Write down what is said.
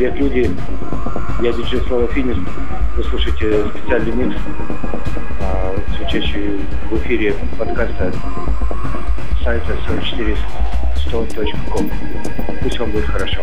Привет, люди. Я диджей Слава Финис. Вы слушаете специальный микс, а, звучащий в эфире подкаста сайта 40100.com. Пусть вам будет хорошо.